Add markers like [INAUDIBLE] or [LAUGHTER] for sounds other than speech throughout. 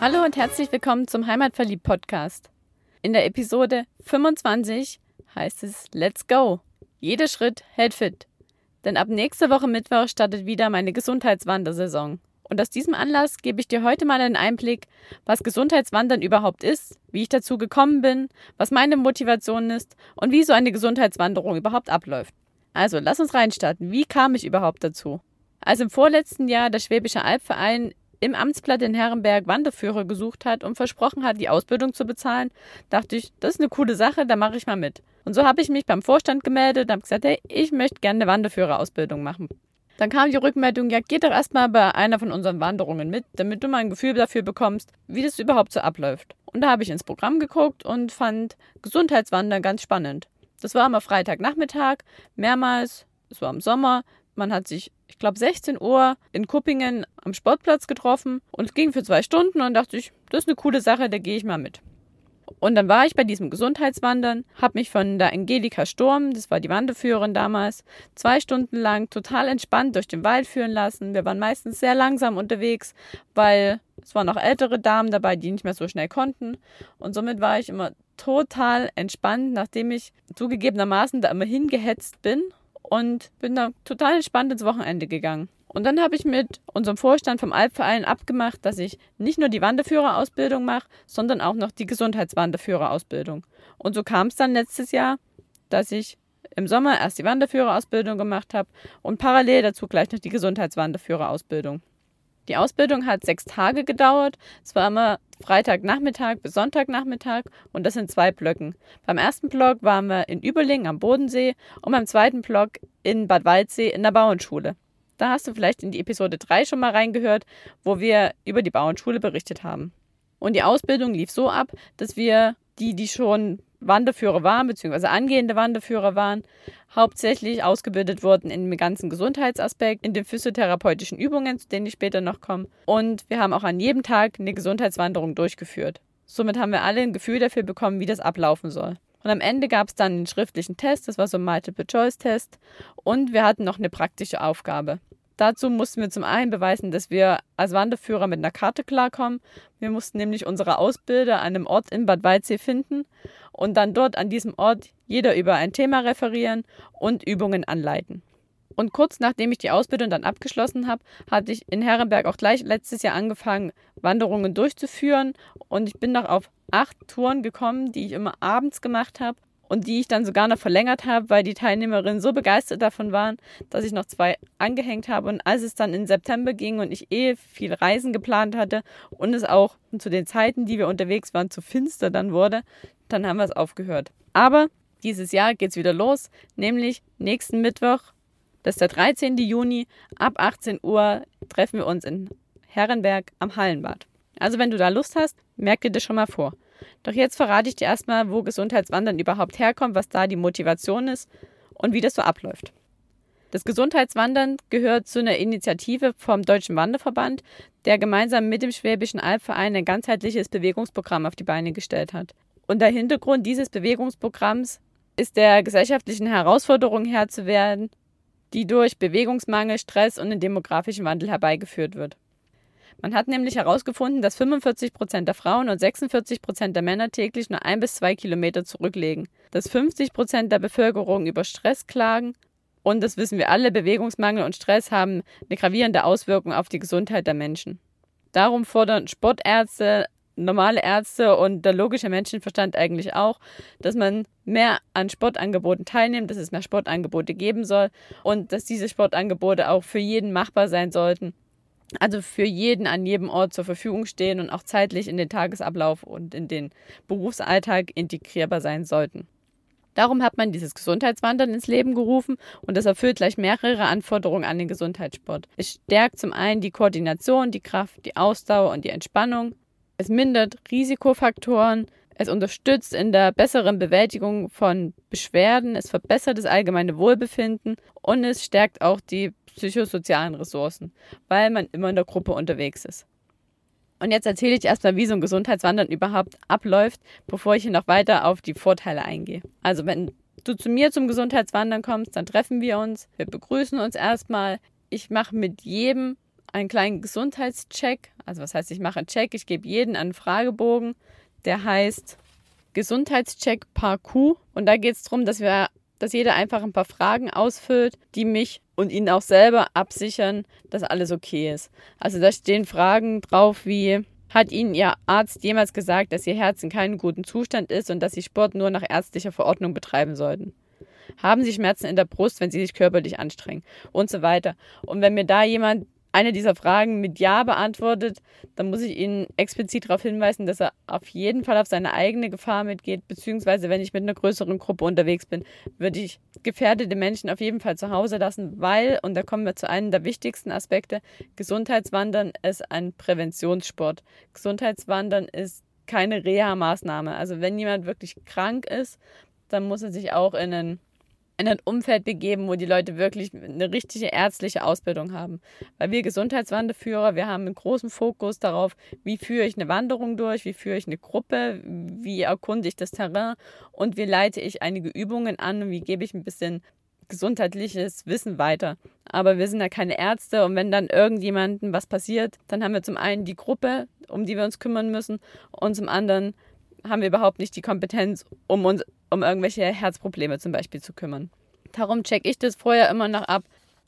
Hallo und herzlich willkommen zum Heimatverliebt Podcast. In der Episode 25 heißt es Let's go. Jeder Schritt hält fit. Denn ab nächster Woche Mittwoch startet wieder meine Gesundheitswandersaison. Und aus diesem Anlass gebe ich dir heute mal einen Einblick, was Gesundheitswandern überhaupt ist, wie ich dazu gekommen bin, was meine Motivation ist und wie so eine Gesundheitswanderung überhaupt abläuft. Also, lass uns reinstarten. Wie kam ich überhaupt dazu? Als im vorletzten Jahr der Schwäbische Albverein im Amtsblatt in Herrenberg Wanderführer gesucht hat und versprochen hat, die Ausbildung zu bezahlen, dachte ich, das ist eine coole Sache, da mache ich mal mit. Und so habe ich mich beim Vorstand gemeldet und habe gesagt, hey, ich möchte gerne eine Wanderführerausbildung machen. Dann kam die Rückmeldung, ja, geh doch erstmal bei einer von unseren Wanderungen mit, damit du mal ein Gefühl dafür bekommst, wie das überhaupt so abläuft. Und da habe ich ins Programm geguckt und fand Gesundheitswandern ganz spannend. Das war immer Freitagnachmittag, mehrmals, es war im Sommer, man hat sich, ich glaube, 16 Uhr in Kuppingen am Sportplatz getroffen und ging für zwei Stunden und dachte ich, das ist eine coole Sache, da gehe ich mal mit. Und dann war ich bei diesem Gesundheitswandern, habe mich von der Angelika Sturm, das war die Wanderführerin damals, zwei Stunden lang total entspannt durch den Wald führen lassen. Wir waren meistens sehr langsam unterwegs, weil es waren auch ältere Damen dabei, die nicht mehr so schnell konnten. Und somit war ich immer total entspannt, nachdem ich zugegebenermaßen da immer hingehetzt bin und bin da total entspannt ins Wochenende gegangen. Und dann habe ich mit unserem Vorstand vom Alpverein abgemacht, dass ich nicht nur die Wanderführerausbildung mache, sondern auch noch die Gesundheitswanderführerausbildung. Und so kam es dann letztes Jahr, dass ich im Sommer erst die Wanderführerausbildung gemacht habe und parallel dazu gleich noch die Gesundheitswanderführerausbildung. Die Ausbildung hat sechs Tage gedauert. Es war immer Freitagnachmittag bis Sonntagnachmittag und das in zwei Blöcken. Beim ersten Block waren wir in Überlingen am Bodensee und beim zweiten Block in Bad Waldsee in der Bauernschule. Da hast du vielleicht in die Episode 3 schon mal reingehört, wo wir über die Bauernschule berichtet haben. Und die Ausbildung lief so ab, dass wir die, die schon Wanderführer waren, beziehungsweise angehende Wanderführer waren, hauptsächlich ausgebildet wurden in dem ganzen Gesundheitsaspekt, in den physiotherapeutischen Übungen, zu denen ich später noch komme. Und wir haben auch an jedem Tag eine Gesundheitswanderung durchgeführt. Somit haben wir alle ein Gefühl dafür bekommen, wie das ablaufen soll. Und am Ende gab es dann einen schriftlichen Test, das war so ein Multiple-Choice-Test. Und wir hatten noch eine praktische Aufgabe. Dazu mussten wir zum einen beweisen, dass wir als Wanderführer mit einer Karte klarkommen. Wir mussten nämlich unsere Ausbilder an einem Ort in Bad Waldsee finden und dann dort an diesem Ort jeder über ein Thema referieren und Übungen anleiten. Und kurz nachdem ich die Ausbildung dann abgeschlossen habe, hatte ich in Herrenberg auch gleich letztes Jahr angefangen, Wanderungen durchzuführen. Und ich bin noch auf acht Touren gekommen, die ich immer abends gemacht habe und die ich dann sogar noch verlängert habe, weil die Teilnehmerinnen so begeistert davon waren, dass ich noch zwei angehängt habe. Und als es dann in September ging und ich eh viel Reisen geplant hatte und es auch zu den Zeiten, die wir unterwegs waren, zu finster dann wurde, dann haben wir es aufgehört. Aber dieses Jahr geht es wieder los, nämlich nächsten Mittwoch, das ist der 13. Juni, ab 18 Uhr treffen wir uns in Herrenberg am Hallenbad. Also wenn du da Lust hast, merk dir das schon mal vor. Doch jetzt verrate ich dir erstmal, wo Gesundheitswandern überhaupt herkommt, was da die Motivation ist und wie das so abläuft. Das Gesundheitswandern gehört zu einer Initiative vom Deutschen Wanderverband, der gemeinsam mit dem Schwäbischen Albverein ein ganzheitliches Bewegungsprogramm auf die Beine gestellt hat. Und der Hintergrund dieses Bewegungsprogramms ist der gesellschaftlichen Herausforderung Herr zu werden, die durch Bewegungsmangel, Stress und den demografischen Wandel herbeigeführt wird. Man hat nämlich herausgefunden, dass 45 Prozent der Frauen und 46 Prozent der Männer täglich nur ein bis zwei Kilometer zurücklegen, dass 50 Prozent der Bevölkerung über Stress klagen. Und das wissen wir alle, Bewegungsmangel und Stress haben eine gravierende Auswirkung auf die Gesundheit der Menschen. Darum fordern Sportärzte, normale Ärzte und der logische Menschenverstand eigentlich auch, dass man mehr an Sportangeboten teilnimmt, dass es mehr Sportangebote geben soll und dass diese Sportangebote auch für jeden machbar sein sollten also für jeden an jedem Ort zur Verfügung stehen und auch zeitlich in den Tagesablauf und in den Berufsalltag integrierbar sein sollten. Darum hat man dieses Gesundheitswandern ins Leben gerufen und es erfüllt gleich mehrere Anforderungen an den Gesundheitssport. Es stärkt zum einen die Koordination, die Kraft, die Ausdauer und die Entspannung. Es mindert Risikofaktoren. Es unterstützt in der besseren Bewältigung von Beschwerden. Es verbessert das allgemeine Wohlbefinden und es stärkt auch die psychosozialen Ressourcen, weil man immer in der Gruppe unterwegs ist. Und jetzt erzähle ich erstmal, wie so ein Gesundheitswandern überhaupt abläuft, bevor ich hier noch weiter auf die Vorteile eingehe. Also wenn du zu mir zum Gesundheitswandern kommst, dann treffen wir uns, wir begrüßen uns erstmal. Ich mache mit jedem einen kleinen Gesundheitscheck. Also was heißt, ich mache einen Check, ich gebe jeden einen Fragebogen, der heißt Gesundheitscheck Parcours. Und da geht es darum, dass wir, dass jeder einfach ein paar Fragen ausfüllt, die mich und ihn auch selber absichern, dass alles okay ist. Also da stehen Fragen drauf wie, hat Ihnen Ihr Arzt jemals gesagt, dass Ihr Herz in keinem guten Zustand ist und dass Sie Sport nur nach ärztlicher Verordnung betreiben sollten? Haben Sie Schmerzen in der Brust, wenn Sie sich körperlich anstrengen? Und so weiter. Und wenn mir da jemand eine dieser Fragen mit Ja beantwortet, dann muss ich Ihnen explizit darauf hinweisen, dass er auf jeden Fall auf seine eigene Gefahr mitgeht, beziehungsweise wenn ich mit einer größeren Gruppe unterwegs bin, würde ich gefährdete Menschen auf jeden Fall zu Hause lassen, weil, und da kommen wir zu einem der wichtigsten Aspekte, Gesundheitswandern ist ein Präventionssport. Gesundheitswandern ist keine Reha-Maßnahme. Also wenn jemand wirklich krank ist, dann muss er sich auch in einen in ein Umfeld begeben, wo die Leute wirklich eine richtige ärztliche Ausbildung haben. Weil wir Gesundheitswanderführer, wir haben einen großen Fokus darauf, wie führe ich eine Wanderung durch, wie führe ich eine Gruppe, wie erkunde ich das Terrain und wie leite ich einige Übungen an und wie gebe ich ein bisschen gesundheitliches Wissen weiter. Aber wir sind ja keine Ärzte und wenn dann irgendjemandem was passiert, dann haben wir zum einen die Gruppe, um die wir uns kümmern müssen und zum anderen haben wir überhaupt nicht die Kompetenz, um uns um irgendwelche Herzprobleme zum Beispiel zu kümmern. Darum checke ich das vorher immer noch ab,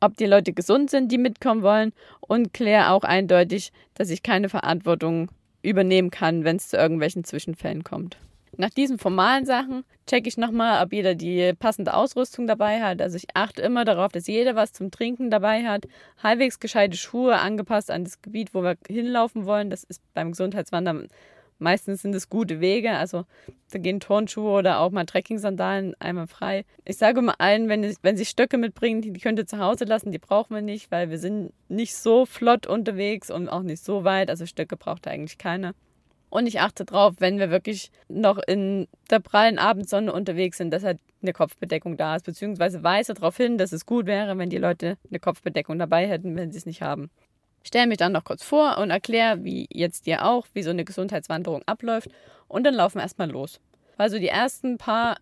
ob die Leute gesund sind, die mitkommen wollen und kläre auch eindeutig, dass ich keine Verantwortung übernehmen kann, wenn es zu irgendwelchen Zwischenfällen kommt. Nach diesen formalen Sachen checke ich nochmal, ob jeder die passende Ausrüstung dabei hat. Also ich achte immer darauf, dass jeder was zum Trinken dabei hat. Halbwegs gescheite Schuhe angepasst an das Gebiet, wo wir hinlaufen wollen. Das ist beim Gesundheitswandern Meistens sind es gute Wege, also da gehen Turnschuhe oder auch mal Trekking-Sandalen einmal frei. Ich sage immer allen, wenn, wenn sie Stöcke mitbringen, die, könnt ihr zu Hause lassen, die brauchen wir nicht, weil wir sind nicht so flott unterwegs und auch nicht so weit. Also Stöcke braucht eigentlich keiner. Und ich achte darauf, wenn wir wirklich noch in der prallen Abendsonne unterwegs sind, dass halt eine Kopfbedeckung da ist, beziehungsweise weise darauf hin, dass es gut wäre, wenn die Leute eine Kopfbedeckung dabei hätten, wenn sie es nicht haben stelle mich dann noch kurz vor und erkläre, wie jetzt dir auch, wie so eine Gesundheitswanderung abläuft. Und dann laufen wir erstmal los. Also die ersten paar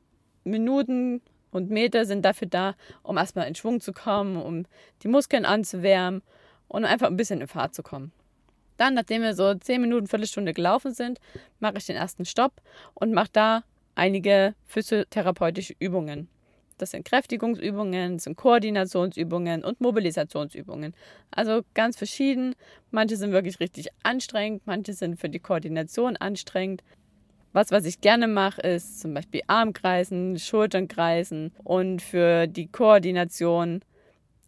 Minuten und Meter sind dafür da, um erstmal in Schwung zu kommen, um die Muskeln anzuwärmen und einfach ein bisschen in Fahrt zu kommen. Dann, nachdem wir so 10 Minuten, Viertelstunde gelaufen sind, mache ich den ersten Stopp und mache da einige physiotherapeutische Übungen. Das sind Kräftigungsübungen, das sind Koordinationsübungen und Mobilisationsübungen. Also ganz verschieden. Manche sind wirklich richtig anstrengend, manche sind für die Koordination anstrengend. Was, was ich gerne mache, ist zum Beispiel Armkreisen, Schulternkreisen und für die Koordination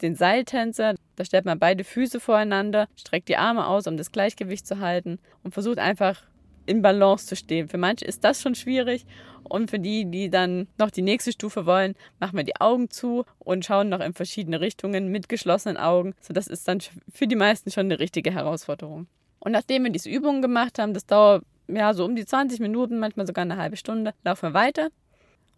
den Seiltänzer. Da stellt man beide Füße voreinander, streckt die Arme aus, um das Gleichgewicht zu halten und versucht einfach in Balance zu stehen. Für manche ist das schon schwierig und für die, die dann noch die nächste Stufe wollen, machen wir die Augen zu und schauen noch in verschiedene Richtungen mit geschlossenen Augen. So das ist dann für die meisten schon eine richtige Herausforderung. Und nachdem wir diese Übungen gemacht haben, das dauert ja so um die 20 Minuten, manchmal sogar eine halbe Stunde, laufen wir weiter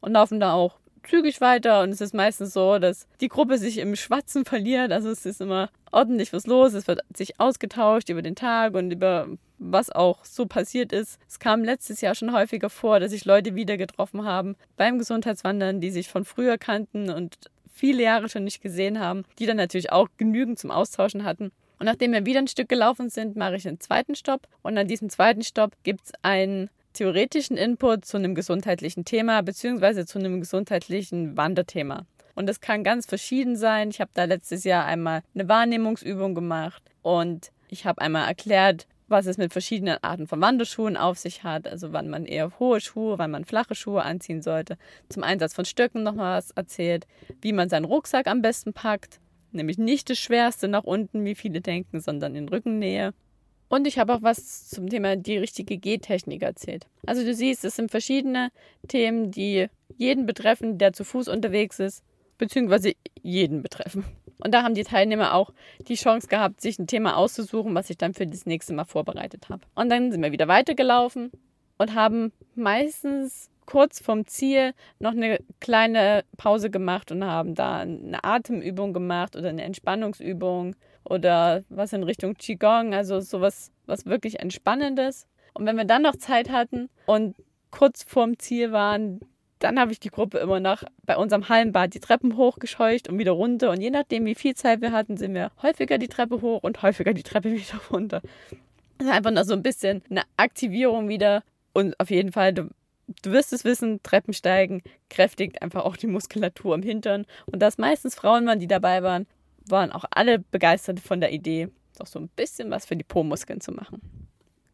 und laufen da auch zügig weiter und es ist meistens so, dass die Gruppe sich im Schwatzen verliert. Also es ist immer ordentlich was los. Es wird sich ausgetauscht über den Tag und über was auch so passiert ist. Es kam letztes Jahr schon häufiger vor, dass sich Leute wieder getroffen haben beim Gesundheitswandern, die sich von früher kannten und viele Jahre schon nicht gesehen haben, die dann natürlich auch genügend zum Austauschen hatten. Und nachdem wir wieder ein Stück gelaufen sind, mache ich einen zweiten Stopp. Und an diesem zweiten Stopp gibt es einen theoretischen Input zu einem gesundheitlichen Thema beziehungsweise zu einem gesundheitlichen Wanderthema. Und das kann ganz verschieden sein. Ich habe da letztes Jahr einmal eine Wahrnehmungsübung gemacht und ich habe einmal erklärt, was es mit verschiedenen Arten von Wanderschuhen auf sich hat, also wann man eher hohe Schuhe, wann man flache Schuhe anziehen sollte. Zum Einsatz von Stöcken nochmal was erzählt, wie man seinen Rucksack am besten packt, nämlich nicht das Schwerste nach unten, wie viele denken, sondern in Rückennähe. Und ich habe auch was zum Thema die richtige Gehtechnik erzählt. Also du siehst, es sind verschiedene Themen, die jeden betreffen, der zu Fuß unterwegs ist, beziehungsweise jeden betreffen. Und da haben die Teilnehmer auch die Chance gehabt, sich ein Thema auszusuchen, was ich dann für das nächste Mal vorbereitet habe. Und dann sind wir wieder weitergelaufen und haben meistens kurz vom Ziel noch eine kleine Pause gemacht und haben da eine Atemübung gemacht oder eine Entspannungsübung oder was in Richtung Qigong, also sowas was wirklich Entspannendes. Und wenn wir dann noch Zeit hatten und kurz vorm Ziel waren, dann habe ich die Gruppe immer noch bei unserem Hallenbad die Treppen hochgescheucht und wieder runter. Und je nachdem, wie viel Zeit wir hatten, sind wir häufiger die Treppe hoch und häufiger die Treppe [LAUGHS] wieder runter. Das ist einfach noch so ein bisschen eine Aktivierung wieder. Und auf jeden Fall, du, du wirst es wissen, Treppensteigen kräftigt einfach auch die Muskulatur im Hintern. Und dass meistens Frauen waren, die dabei waren, waren auch alle begeistert von der Idee, doch so ein bisschen was für die Po-Muskeln zu machen.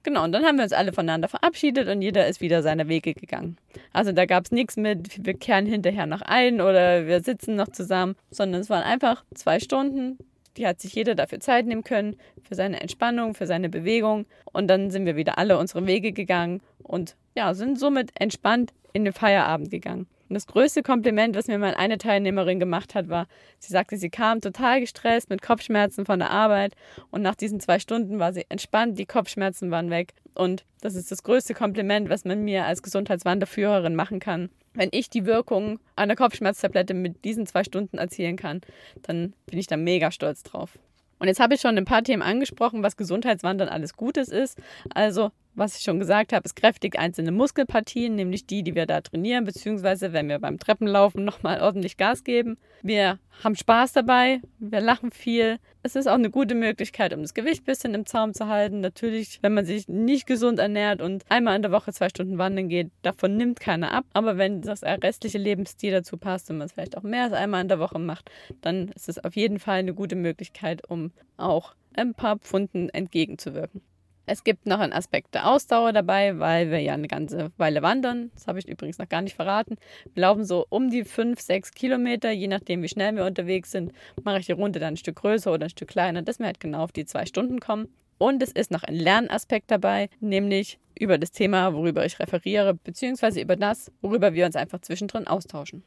Genau, und dann haben wir uns alle voneinander verabschiedet und jeder ist wieder seine Wege gegangen. Also da gab es nichts mit, wir kehren hinterher noch ein oder wir sitzen noch zusammen, sondern es waren einfach zwei Stunden, die hat sich jeder dafür Zeit nehmen können, für seine Entspannung, für seine Bewegung. Und dann sind wir wieder alle unsere Wege gegangen und ja, sind somit entspannt in den Feierabend gegangen. Und das größte Kompliment, was mir mal eine Teilnehmerin gemacht hat, war, sie sagte, sie kam total gestresst mit Kopfschmerzen von der Arbeit und nach diesen zwei Stunden war sie entspannt, die Kopfschmerzen waren weg. Und das ist das größte Kompliment, was man mir als Gesundheitswanderführerin machen kann. Wenn ich die Wirkung einer Kopfschmerztablette mit diesen zwei Stunden erzielen kann, dann bin ich da mega stolz drauf. Und jetzt habe ich schon ein paar Themen angesprochen, was Gesundheitswandern alles Gutes ist. Also was ich schon gesagt habe, es kräftigt einzelne Muskelpartien, nämlich die, die wir da trainieren, beziehungsweise wenn wir beim Treppenlaufen nochmal ordentlich Gas geben. Wir haben Spaß dabei, wir lachen viel. Es ist auch eine gute Möglichkeit, um das Gewicht ein bisschen im Zaum zu halten. Natürlich, wenn man sich nicht gesund ernährt und einmal in der Woche zwei Stunden wandern geht, davon nimmt keiner ab. Aber wenn das restliche Lebensstil dazu passt und man es vielleicht auch mehr als einmal in der Woche macht, dann ist es auf jeden Fall eine gute Möglichkeit, um auch ein paar Pfunden entgegenzuwirken. Es gibt noch einen Aspekt der Ausdauer dabei, weil wir ja eine ganze Weile wandern. Das habe ich übrigens noch gar nicht verraten. Wir laufen so um die 5, 6 Kilometer, je nachdem, wie schnell wir unterwegs sind. Mache ich die Runde dann ein Stück größer oder ein Stück kleiner, dass wir halt genau auf die zwei Stunden kommen. Und es ist noch ein Lernaspekt dabei, nämlich über das Thema, worüber ich referiere, beziehungsweise über das, worüber wir uns einfach zwischendrin austauschen.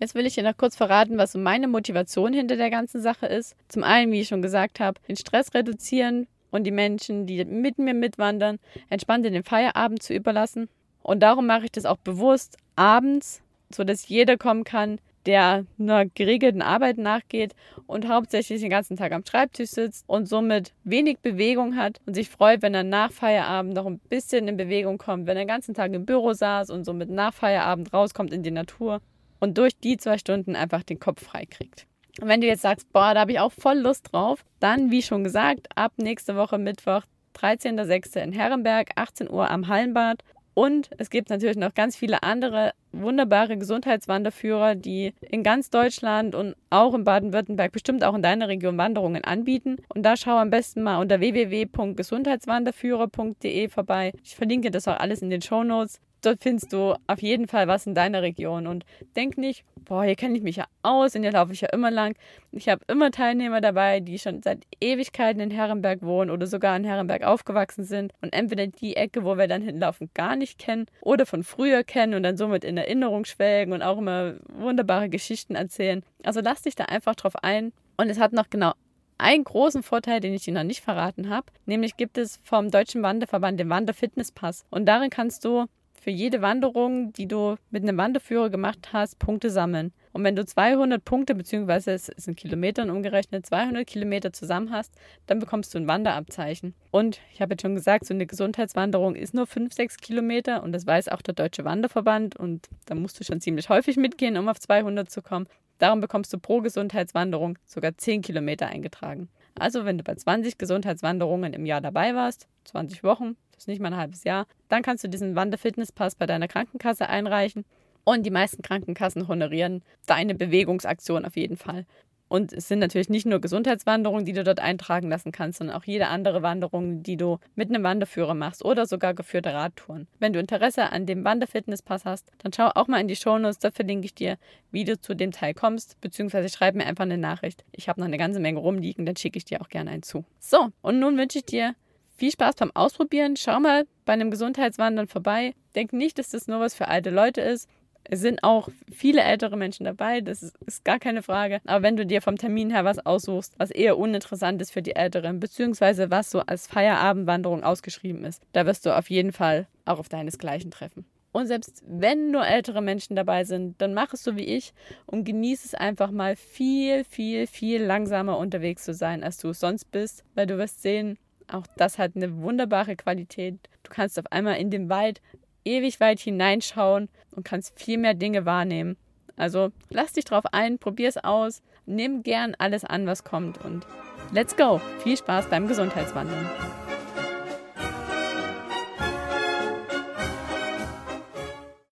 Jetzt will ich dir noch kurz verraten, was so meine Motivation hinter der ganzen Sache ist. Zum einen, wie ich schon gesagt habe, den Stress reduzieren, und die Menschen, die mit mir mitwandern, entspannt in den Feierabend zu überlassen. Und darum mache ich das auch bewusst abends, sodass jeder kommen kann, der einer geregelten Arbeit nachgeht und hauptsächlich den ganzen Tag am Schreibtisch sitzt und somit wenig Bewegung hat und sich freut, wenn er nach Feierabend noch ein bisschen in Bewegung kommt, wenn er den ganzen Tag im Büro saß und somit nach Feierabend rauskommt in die Natur und durch die zwei Stunden einfach den Kopf frei kriegt. Und wenn du jetzt sagst, boah, da habe ich auch voll Lust drauf, dann, wie schon gesagt, ab nächste Woche Mittwoch, 13.06. in Herrenberg, 18 Uhr am Hallenbad. Und es gibt natürlich noch ganz viele andere wunderbare Gesundheitswanderführer, die in ganz Deutschland und auch in Baden-Württemberg, bestimmt auch in deiner Region Wanderungen anbieten. Und da schau am besten mal unter www.gesundheitswanderführer.de vorbei. Ich verlinke das auch alles in den Show Notes dort findest du auf jeden Fall was in deiner Region. Und denk nicht, boah, hier kenne ich mich ja aus und hier laufe ich ja immer lang. Ich habe immer Teilnehmer dabei, die schon seit Ewigkeiten in Herrenberg wohnen oder sogar in Herrenberg aufgewachsen sind und entweder die Ecke, wo wir dann hinlaufen, gar nicht kennen oder von früher kennen und dann somit in Erinnerung schwelgen und auch immer wunderbare Geschichten erzählen. Also lass dich da einfach drauf ein. Und es hat noch genau einen großen Vorteil, den ich dir noch nicht verraten habe, nämlich gibt es vom Deutschen Wanderverband den Wanderfitnesspass. Und darin kannst du für jede Wanderung, die du mit einem Wanderführer gemacht hast, Punkte sammeln. Und wenn du 200 Punkte, beziehungsweise es sind Kilometern umgerechnet, 200 Kilometer zusammen hast, dann bekommst du ein Wanderabzeichen. Und ich habe jetzt schon gesagt, so eine Gesundheitswanderung ist nur 5, 6 Kilometer und das weiß auch der Deutsche Wanderverband und da musst du schon ziemlich häufig mitgehen, um auf 200 zu kommen. Darum bekommst du pro Gesundheitswanderung sogar 10 Kilometer eingetragen. Also wenn du bei 20 Gesundheitswanderungen im Jahr dabei warst, 20 Wochen, das nicht mal ein halbes Jahr, dann kannst du diesen Wanderfitnesspass bei deiner Krankenkasse einreichen. Und die meisten Krankenkassen honorieren deine Bewegungsaktion auf jeden Fall. Und es sind natürlich nicht nur Gesundheitswanderungen, die du dort eintragen lassen kannst, sondern auch jede andere Wanderung, die du mit einem Wanderführer machst oder sogar geführte Radtouren. Wenn du Interesse an dem Wanderfitnesspass hast, dann schau auch mal in die Shownotes, da verlinke ich dir, wie du zu dem Teil kommst, beziehungsweise schreib mir einfach eine Nachricht. Ich habe noch eine ganze Menge rumliegen, dann schicke ich dir auch gerne einen zu. So, und nun wünsche ich dir viel Spaß beim Ausprobieren. Schau mal bei einem Gesundheitswandern vorbei. Denk nicht, dass das nur was für alte Leute ist. Es sind auch viele ältere Menschen dabei, das ist, ist, gar keine Frage. Aber wenn du dir vom Termin her was aussuchst, was eher uninteressant ist für die Älteren, beziehungsweise was so als Feierabendwanderung ausgeschrieben ist, da wirst du auf jeden Fall auch auf deinesgleichen treffen. Und selbst wenn nur ältere Menschen dabei sind, dann mach es so wie ich und genieße es einfach mal viel, viel, viel langsamer unterwegs zu sein, als du es sonst bist, weil du wirst sehen, auch das hat eine wunderbare Qualität. Du kannst auf einmal in dem Wald ewig weit hineinschauen und kannst viel mehr Dinge wahrnehmen. Also lass dich drauf ein, probier es aus, nimm gern alles an, was kommt und let's go. Viel Spaß beim Gesundheitswandeln.